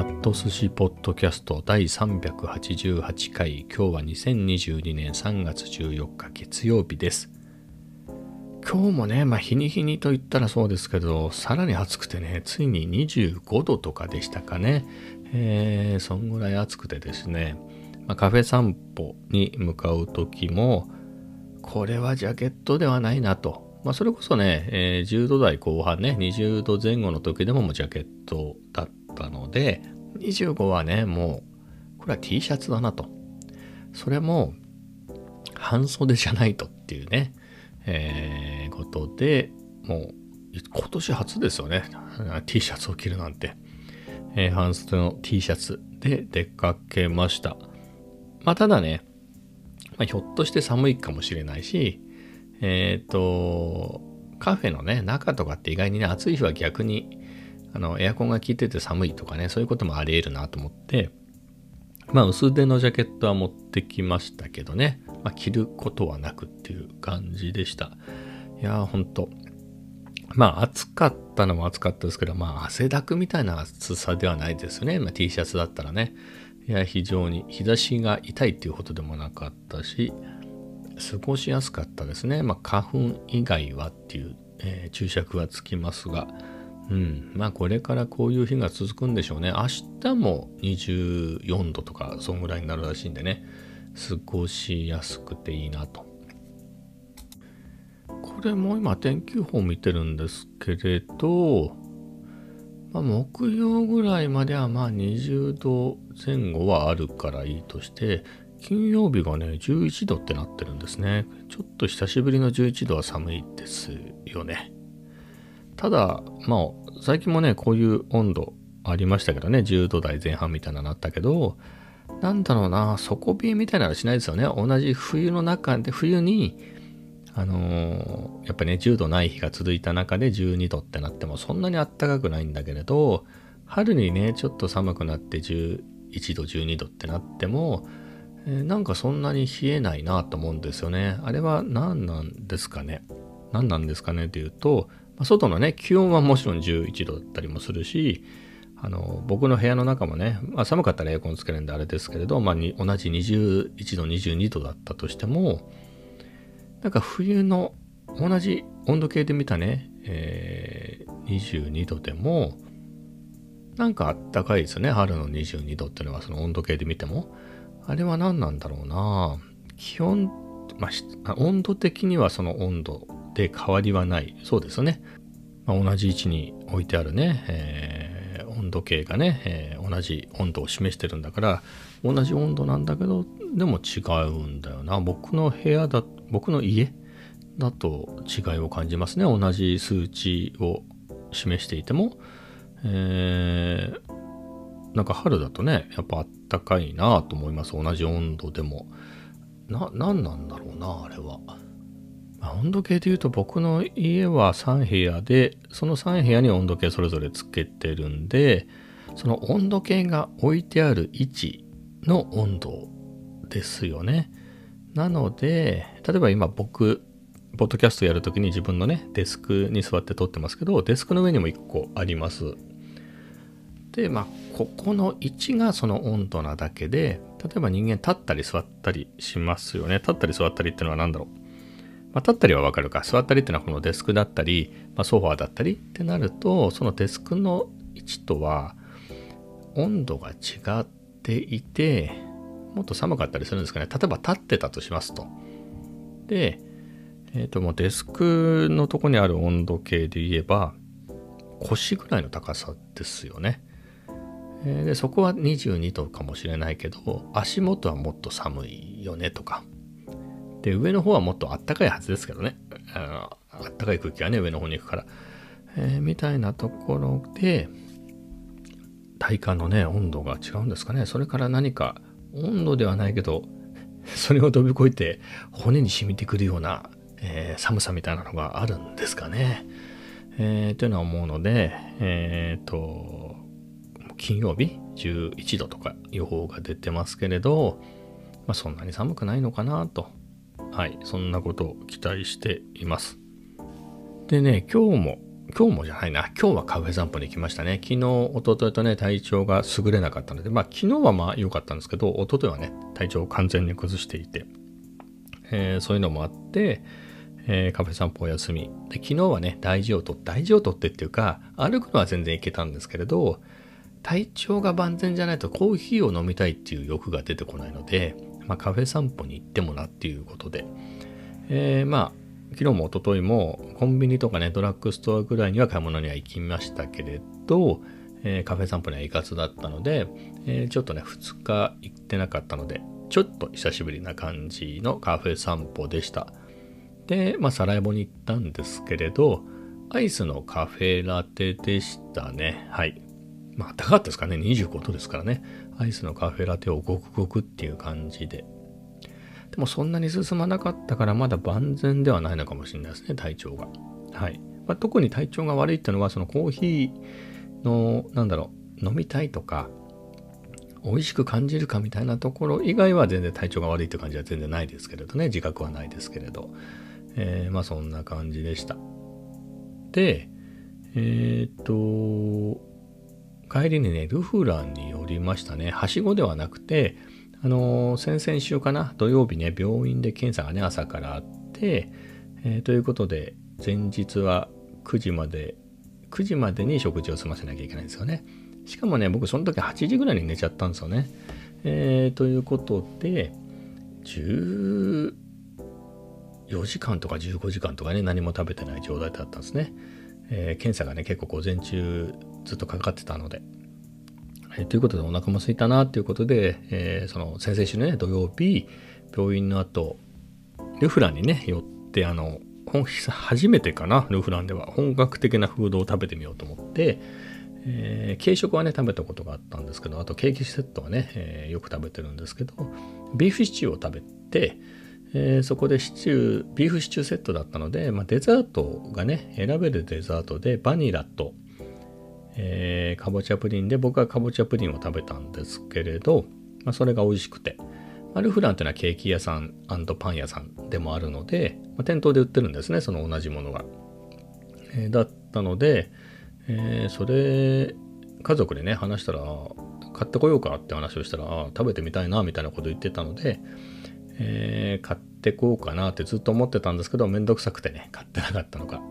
ャット寿司ポッドキャスト第388回。今日は2022年3月14日月曜日です。今日もねまあ日に日にと言ったらそうですけどさらに暑くてねついに25度とかでしたかね。えー、そんぐらい暑くてですね、まあ、カフェ散歩に向かう時もこれはジャケットではないなと。まあ、それこそね、えー、10度台後半ね、20度前後の時でももうジャケットだったので、25はね、もう、これは T シャツだなと。それも、半袖じゃないとっていうね、えー、ことで、もう、今年初ですよね。T シャツを着るなんて。えー、半袖の T シャツで出かけました。まあ、ただね、まあ、ひょっとして寒いかもしれないし、えっ、ー、と、カフェのね、中とかって意外にね、暑い日は逆に、あの、エアコンが効いてて寒いとかね、そういうこともあり得るなと思って、まあ、薄手のジャケットは持ってきましたけどね、まあ、着ることはなくっていう感じでした。いやー、ほんと。まあ、暑かったのも暑かったですけど、まあ、汗だくみたいな暑さではないですよね。まあ、T シャツだったらね。いや、非常に日差しが痛いっていうことでもなかったし、過ごしやすかったですね。まあ、花粉以外はっていう、えー、注釈はつきますが、うん、まあこれからこういう日が続くんでしょうね。明日も24度とか、そんぐらいになるらしいんでね、過ごしやすくていいなと。これも今天気予報見てるんですけれど、まあ、木曜ぐらいまではまあ20度前後はあるからいいとして、金曜日がね、11度ってなってるんですね。ちょっと久しぶりの11度は寒いですよね。ただ、まあ、最近もね、こういう温度ありましたけどね、10度台前半みたいなのあったけど、なんだろうな、底冷えみたいなのはしないですよね。同じ冬の中で、冬に、あのー、やっぱりね、10度ない日が続いた中で12度ってなってもそんなにあったかくないんだけれど、春にね、ちょっと寒くなって11度、12度ってなっても、えー、なんかそんなに冷えないなと思うんですよね。あれは何なんですかね？何なんですかねというと、外のね、気温はもちろん11度だったりもするし、あの僕の部屋の中もね、まあ、寒かったらエアコンつけるんであれですけれど、まあ、同じ21度、22度だったとしても、なんか冬の同じ温度計で見たね、えー、22度でも、なんかあったかいですよね、春の22度っていうのはその温度計で見ても。あれは何なんだろうな気温、まあ、温度的にはその温度で変わりはない。そうですね。まあ、同じ位置に置いてあるね、えー、温度計がね、えー、同じ温度を示してるんだから、同じ温度なんだけど、でも違うんだよな。僕の部屋だ、僕の家だと違いを感じますね。同じ数値を示していても、えー、なんか春だとね、やっぱあったかいなと思います。同じ温度でも。な、何なんだろうな、あれは。まあ、温度計で言うと僕の家は3部屋で、その3部屋に温度計それぞれつけてるんで、その温度計が置いてある位置の温度ですよね。なので、例えば今僕、ポッドキャストやるときに自分のね、デスクに座って撮ってますけど、デスクの上にも1個あります。で、まあ、ここの位置がその温度なだけで、例えば人間立ったり座ったりしますよね。立ったり座ったりっていうのは何だろう？まあ、立ったりはわかるか。座ったりっていうのはこのデスクだったり、まあ、ソファーだったりってなると、そのデスクの位置とは温度が違っていて、もっと寒かったりするんですかね。例えば立ってたとしますと。で、えっ、ー、ともうデスクのとこにある温度計で言えば、腰ぐらいの高さですよね。でそこは22度かもしれないけど足元はもっと寒いよねとかで上の方はもっとあったかいはずですけどね。あったかい空気がね上の方に行くから、えー、みたいなところで体感のね温度が違うんですかね。それから何か温度ではないけど それを飛び越えて骨に染みてくるような、えー、寒さみたいなのがあるんですかね。えー、というのは思うので、えっ、ー、と、金曜日11度とか予報が出てますけれど、まあ、そんなに寒くないのかなと、はい、そんなことを期待しています。でね、今日も今日もじゃないな。今日はカフェ散歩に行きましたね。昨日、一昨日とね、体調が優れなかったので、まあ昨日はまあ良かったんですけど、一昨日はね、体調を完全に崩していて、えー、そういうのもあって、えー、カフェ散歩お休み。で、昨日はね、大事をとって、大事をとってっていうか、歩くのは全然行けたんですけれど、体調が万全じゃないとコーヒーを飲みたいっていう欲が出てこないので、まあ、カフェ散歩に行ってもなっていうことで、えー、まあ昨日も一昨日もコンビニとかねドラッグストアぐらいには買い物には行きましたけれど、えー、カフェ散歩には行かずだったので、えー、ちょっとね2日行ってなかったのでちょっと久しぶりな感じのカフェ散歩でした。でまあサラエボに行ったんですけれどアイスのカフェラテでしたね。はい。まあ高かったですかね25度ですからねアイスのカフェラテをごくごくっていう感じででもそんなに進まなかったからまだ万全ではないのかもしれないですね、体調が。はい。まあ、特に体調が悪いっていうのは、そのコーヒーの、なんだろう、飲みたいとか、美味しく感じるかみたいなところ以外は全然体調が悪いって感じは全然ないですけれどね、自覚はないですけれど。えー、まあそんな感じでした。で、えー、っと、帰りにね、ルフランに寄りましたね。はしごではなくて、あの先々週かな土曜日ね病院で検査がね朝からあって、えー、ということで前日は9時まで9時までに食事を済ませなきゃいけないんですよね。しかもね僕その時8時ぐらいに寝ちゃったんですよね、えー、ということで14時間とか15時間とかね何も食べてない状態だったんですね、えー、検査がね結構午前中ずっとかかってたので。えー、ということでお腹も空いたなということで、えー、その先々週のね土曜日病院の後ルフランにね寄ってあの初めてかなルフランでは。本格的なフードを食べてみようと思って、えー、軽食はね食べたことがあったんですけどあとケーキセットはね、えー、よく食べてるんですけどビーフシチューを食べて、えー、そこでシチュービーフシチューセットだったので、まあ、デザートがね選べるデザートでバニラとえー、かぼちゃプリンで僕はかぼちゃプリンを食べたんですけれど、まあ、それが美味しくて、まあ、ルフランというのはケーキ屋さんパン屋さんでもあるので、まあ、店頭で売ってるんですねその同じものが、えー、だったので、えー、それ家族でね話したら買ってこようかって話をしたら食べてみたいなみたいなこと言ってたので、えー、買ってこうかなってずっと思ってたんですけどめんどくさくてね買ってなかったのか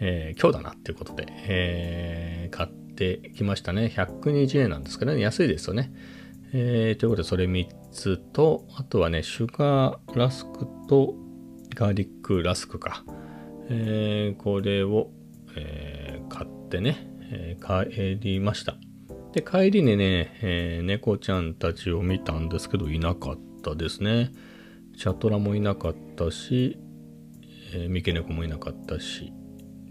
えー、今日だなっていうことで、えー、買ってきましたね。120円なんですけどね、安いですよね。えー、ということで、それ3つと、あとはね、シュガーラスクとガーリックラスクか。えー、これを、えー、買ってね、えー、帰りました。で、帰りにね、え、猫ちゃんたちを見たんですけど、いなかったですね。チャトラもいなかったし、え、三毛猫もいなかったし、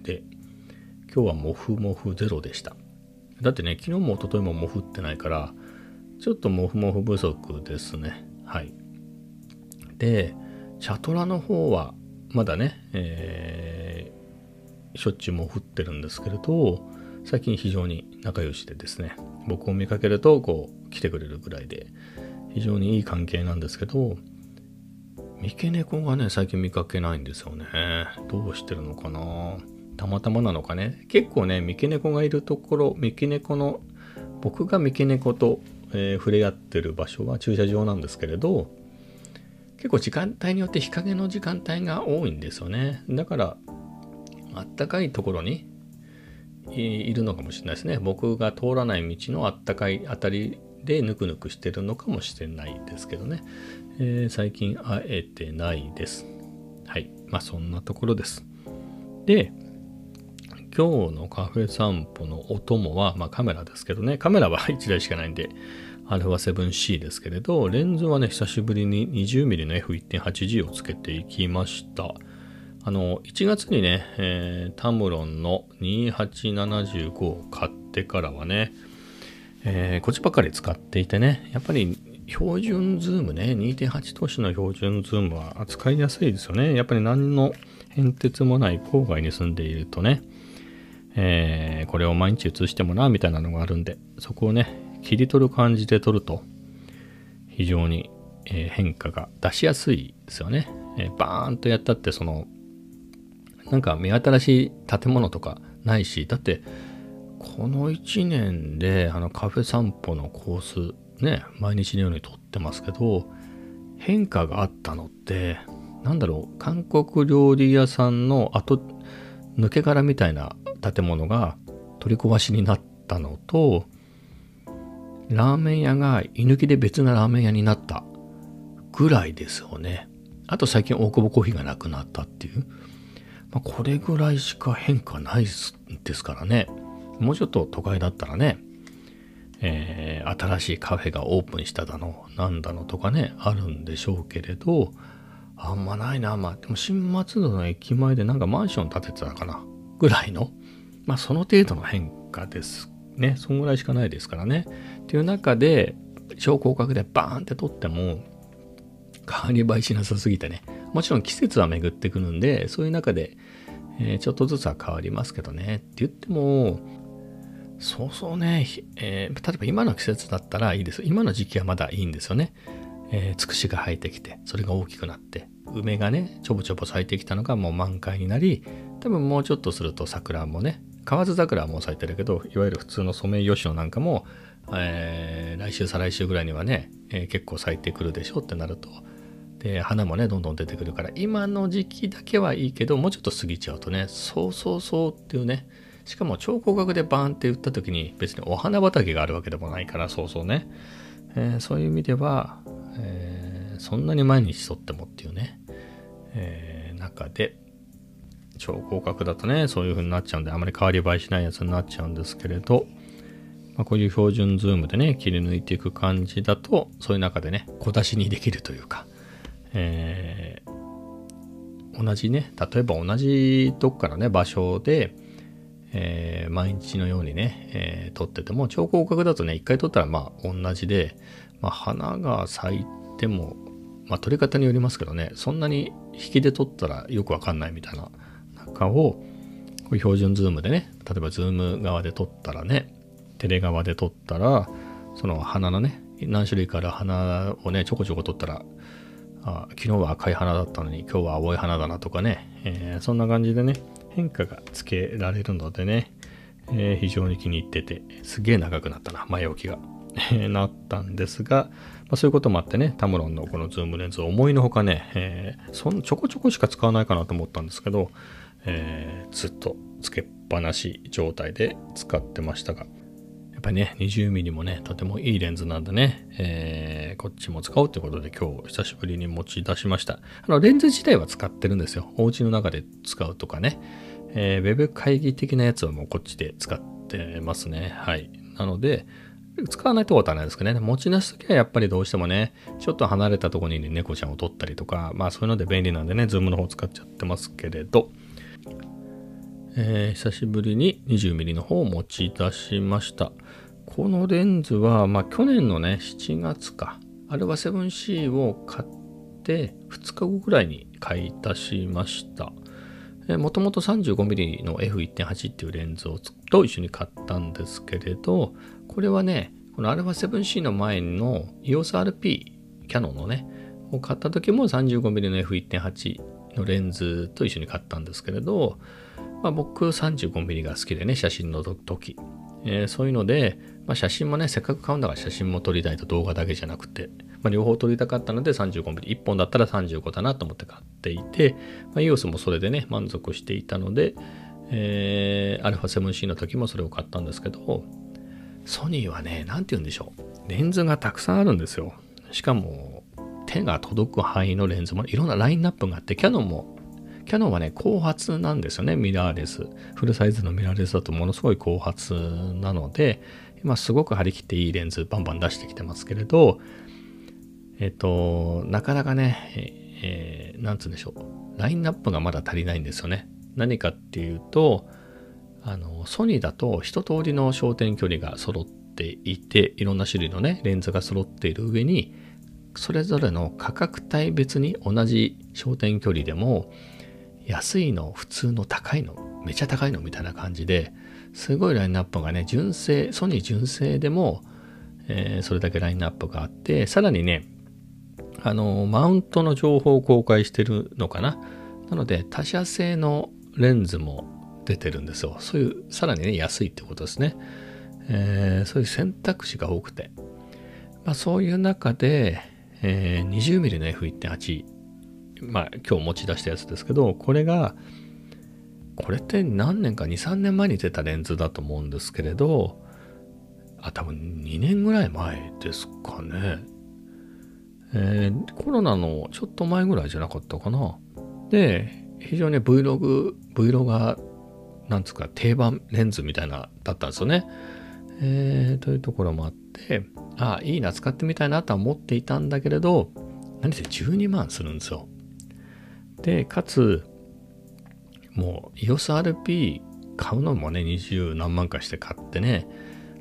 で、今日はモフモフゼロでした。だってね、昨日も一昨日もモフってないから、ちょっとモフモフ不足ですね。はい。で、チャトラの方は、まだね、えー、しょっちゅうも降ってるんですけれど、最近非常に仲良しでですね、僕を見かけると、こう、来てくれるぐらいで、非常にいい関係なんですけど、三毛猫がね、最近見かけないんですよね。どうしてるのかなたまたまなのかね。結構ね三毛猫がいるところ三毛猫の僕が三毛猫と、えー、触れ合ってる場所は駐車場なんですけれど結構時間帯によって日陰の時間帯が多いんですよね。だからあったかいところにいるのかもしれないですね。僕が通らない道のあったかいあたりでぬくぬくしてるのかもしれないですけどね、えー、最近会えてないです。はい。まあそんなところです。で今日のカフェ散歩のお供は、まあ、カメラですけどね、カメラは1台しかないんで、α7C ですけれど、レンズはね、久しぶりに 20mm の F1.8G をつけていきました。あの、1月にね、えー、タムロンの2875を買ってからはね、えー、こっちばっかり使っていてね、やっぱり標準ズームね、2.8通しの標準ズームは扱いやすいですよね。やっぱり何の変哲もない郊外に住んでいるとね、えー、これを毎日写してもな、みたいなのがあるんで、そこをね、切り取る感じで撮ると、非常に、えー、変化が出しやすいですよね。えー、バーンとやったって、その、なんか目新しい建物とかないし、だってこの1年であのカフェ散歩のコースね、毎日のように撮ってますけど、変化があったのって、なんだろう、韓国料理屋さんの後、抜け殻みたいな建物が取り壊しになったのと、ラーメン屋が居抜きで別なラーメン屋になったぐらいですよね。あと最近大久保コーヒーがなくなったっていう。まあ、これぐらいしか変化ないですからね。もうちょっと都会だったらね、えー、新しいカフェがオープンしただの、なんだのとかね、あるんでしょうけれど、あんまないな。まあ、でも新松戸の駅前でなんかマンション建ててたかな。ぐらいの、まあその程度の変化ですね。そんぐらいしかないですからね。っていう中で、超広角でバーンって撮っても、変わり映えしなさすぎてね。もちろん季節は巡ってくるんで、そういう中で、えー、ちょっとずつは変わりますけどね。って言っても、そうそうね、えー、例えば今の季節だったらいいです。今の時期はまだいいんですよね。えー、つくしが生えてきて、それが大きくなって、梅がね、ちょぼちょぼ咲いてきたのがもう満開になり、多分もうちょっとすると桜もね、河津桜はもう咲いてるけど、いわゆる普通のソメイヨシノなんかも、えー、来週再来週ぐらいにはね、えー、結構咲いてくるでしょうってなると、で、花もね、どんどん出てくるから、今の時期だけはいいけど、もうちょっと過ぎちゃうとね、そうそうそうっていうね、しかも超広角でバーンって打った時に別にお花畑があるわけでもないからそうそうね、えー、そういう意味では、えー、そんなに毎日撮ってもっていうね、えー、中で超広角だとねそういう風になっちゃうんであまり変わり映えしないやつになっちゃうんですけれど、まあ、こういう標準ズームでね切り抜いていく感じだとそういう中でね小出しにできるというか、えー、同じね例えば同じとこからね場所でえー、毎日のようにね、えー、撮ってても、超広角だとね、一回撮ったらまあ同じで、まあ花が咲いても、まあ撮り方によりますけどね、そんなに引きで撮ったらよくわかんないみたいな中を、こういう標準ズームでね、例えばズーム側で撮ったらね、テレ側で撮ったら、その花のね、何種類から花をね、ちょこちょこ撮ったら、あ昨日は赤い花だったのに今日は青い花だなとかね、えー、そんな感じでね、変化がつけられるのでね、えー、非常に気に入ってて、すげえ長くなったな、前置きが。なったんですが、まあ、そういうこともあってね、タムロンのこのズームレンズを思いのほかね、えー、そんちょこちょこしか使わないかなと思ったんですけど、えー、ずっとつけっぱなし状態で使ってましたが、やっぱりね、20mm もね、とてもいいレンズなんでね、えー、こっちも使おうということで今日久しぶりに持ち出しました。あの、レンズ自体は使ってるんですよ。お家の中で使うとかね。えー、ウェブ会議的なやつはもうこっちで使ってますね。はい。なので、使わないってことはないですけどね。持ち出すときはやっぱりどうしてもね、ちょっと離れたところに猫ちゃんを撮ったりとか、まあそういうので便利なんでね、ズームの方使っちゃってますけれど、えー、久しぶりに 20mm の方を持ち出しました。このレンズは、まあ、去年のね、7月か、アルバ 7C を買って2日後ぐらいに買い足しました。もともと 35mm の F1.8 っていうレンズをと一緒に買ったんですけれど、これはね、この α7C の前の EOSRP キャノンのね、を買った時も 35mm の F1.8 のレンズと一緒に買ったんですけれど、まあ、僕 35mm が好きでね、写真の時。えー、そういうので、まあ、写真もね、せっかく買うんだから写真も撮りたいと動画だけじゃなくて、まあ、両方撮りたかったので 35mm、1本だったら35だなと思って買っていて、まあ、EOS もそれでね、満足していたので、えー、α7C の時もそれを買ったんですけど、ソニーはね、なんて言うんでしょう。レンズがたくさんあるんですよ。しかも、手が届く範囲のレンズもいろんなラインナップがあって、キャノンもキャノンはね、後発なんですよね、ミラーレス。フルサイズのミラーレスだとものすごい後発なので、今すごく張り切っていいレンズバンバン出してきてますけれど、えっと、なかなかね、えー、なんつうんでしょう。ラインナップがまだ足りないんですよね。何かっていうと、あの、ソニーだと一通りの焦点距離が揃っていて、いろんな種類のね、レンズが揃っている上に、それぞれの価格帯別に同じ焦点距離でも、安いの、普通の高いの、めちゃ高いのみたいな感じで、すごいラインナップがね、純正、ソニー純正でも、えー、それだけラインナップがあって、さらにね、あの、マウントの情報を公開してるのかな。なので、他社製のレンズも出てるんですよ。そういう、さらにね、安いってことですね。えー、そういう選択肢が多くて。まあ、そういう中で、えー、20mm の F1.8、まあ、今日持ち出したやつですけど、これが、これって何年か2、3年前に出たレンズだと思うんですけれど、あ、多分2年ぐらい前ですかね。えー、コロナのちょっと前ぐらいじゃなかったかな。で、非常に Vlog、Vlogger、なんつうか定番レンズみたいなだったんですよね。えー、というところもあって、あ、いいな、使ってみたいなとは思っていたんだけれど、何せ12万するんですよ。で、かつ、もう EOSRP 買うのもね、20何万かして買ってね、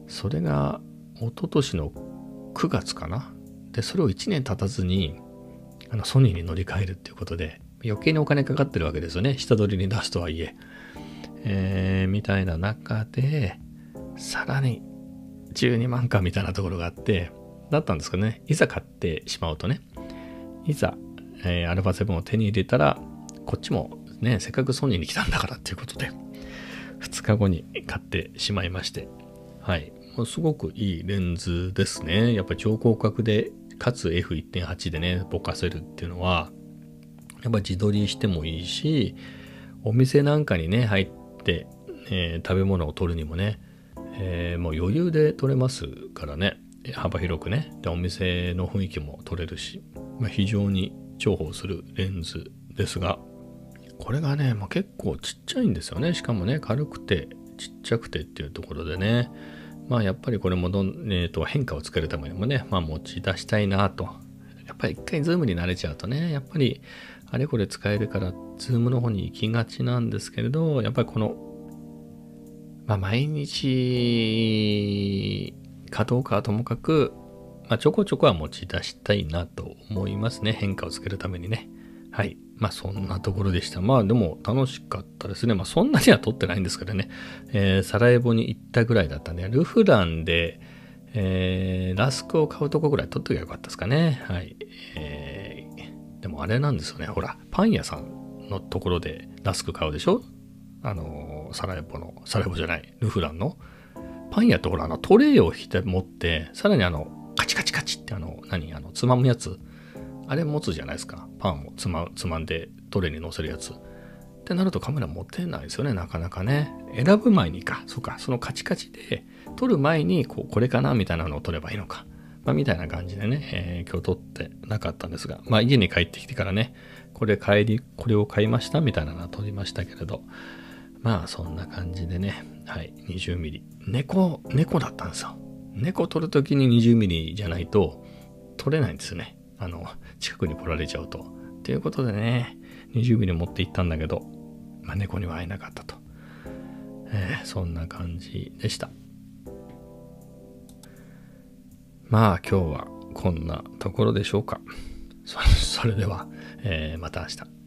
それが一昨年の9月かな。で、それを1年経たずに、あの、ソニーに乗り換えるっていうことで、余計にお金かかってるわけですよね。下取りに出すとはいえ。えー、みたいな中で、さらに12万かみたいなところがあって、だったんですかね。いざ買ってしまうとね、いざ、えー、アルファ7を手に入れたら、こっちもね、せっかくソニーに来たんだからっていうことで、2日後に買ってしまいまして、はい。もうすごくいいレンズですね。やっぱ超広角で、かつ F1.8 でね、ぼかせるっていうのは、やっぱ自撮りしてもいいし、お店なんかにね、入って、えー、食べ物を取るにもね、えー、もう余裕で撮れますからね、幅広くね。で、お店の雰囲気も撮れるし、まあ、非常に重宝するレンズですが、これがね、まあ、結構ちっちゃいんですよね。しかもね、軽くてちっちゃくてっていうところでね、まあやっぱりこれもどん、えー、と変化をつけるためにもね、まあ持ち出したいなと。やっぱり一回ズームに慣れちゃうとね、やっぱりあれこれ使えるから、ズームの方に行きがちなんですけれど、やっぱりこの、まあ、毎日かどうかはともかく、まあ、ちょこちょこは持ち出したいなと思いますね。変化をつけるためにね。はい。まあそんなところでした。まあでも楽しかったですね。まあそんなには撮ってないんですけどね。えー、サラエボに行ったぐらいだったんで、ルフランで、えー、ラスクを買うとこぐらい撮っときゃよかったですかね。はい。えーでもあれなんですよね。ほら、パン屋さんのところでラスク買うでしょ？あの、サラエボの、サラエボじゃない、ルフランの。パン屋ってほら、あの、トレイを引いて持って、さらにあの、カチカチカチってあの、何あの、つまむやつ。あれ持つじゃないですか。パンをつまつまんでトレイに乗せるやつ。ってなるとカメラ持てないですよね、なかなかね。選ぶ前にか、そうか、そのカチカチで、撮る前に、こう、これかなみたいなのを撮ればいいのか。まあ、みたいな感じでね、えー、今日撮ってなかったんですが、まあ家に帰ってきてからね、これ帰り、これを買いましたみたいなのは撮りましたけれど、まあそんな感じでね、はい、20ミリ。猫、猫だったんですよ。猫撮るときに20ミリじゃないと撮れないんですよね。あの、近くに来られちゃうと。ということでね、20ミリ持って行ったんだけど、まあ猫には会えなかったと。えー、そんな感じでした。まあ今日はこんなところでしょうか。そ れでは、えー、また明日。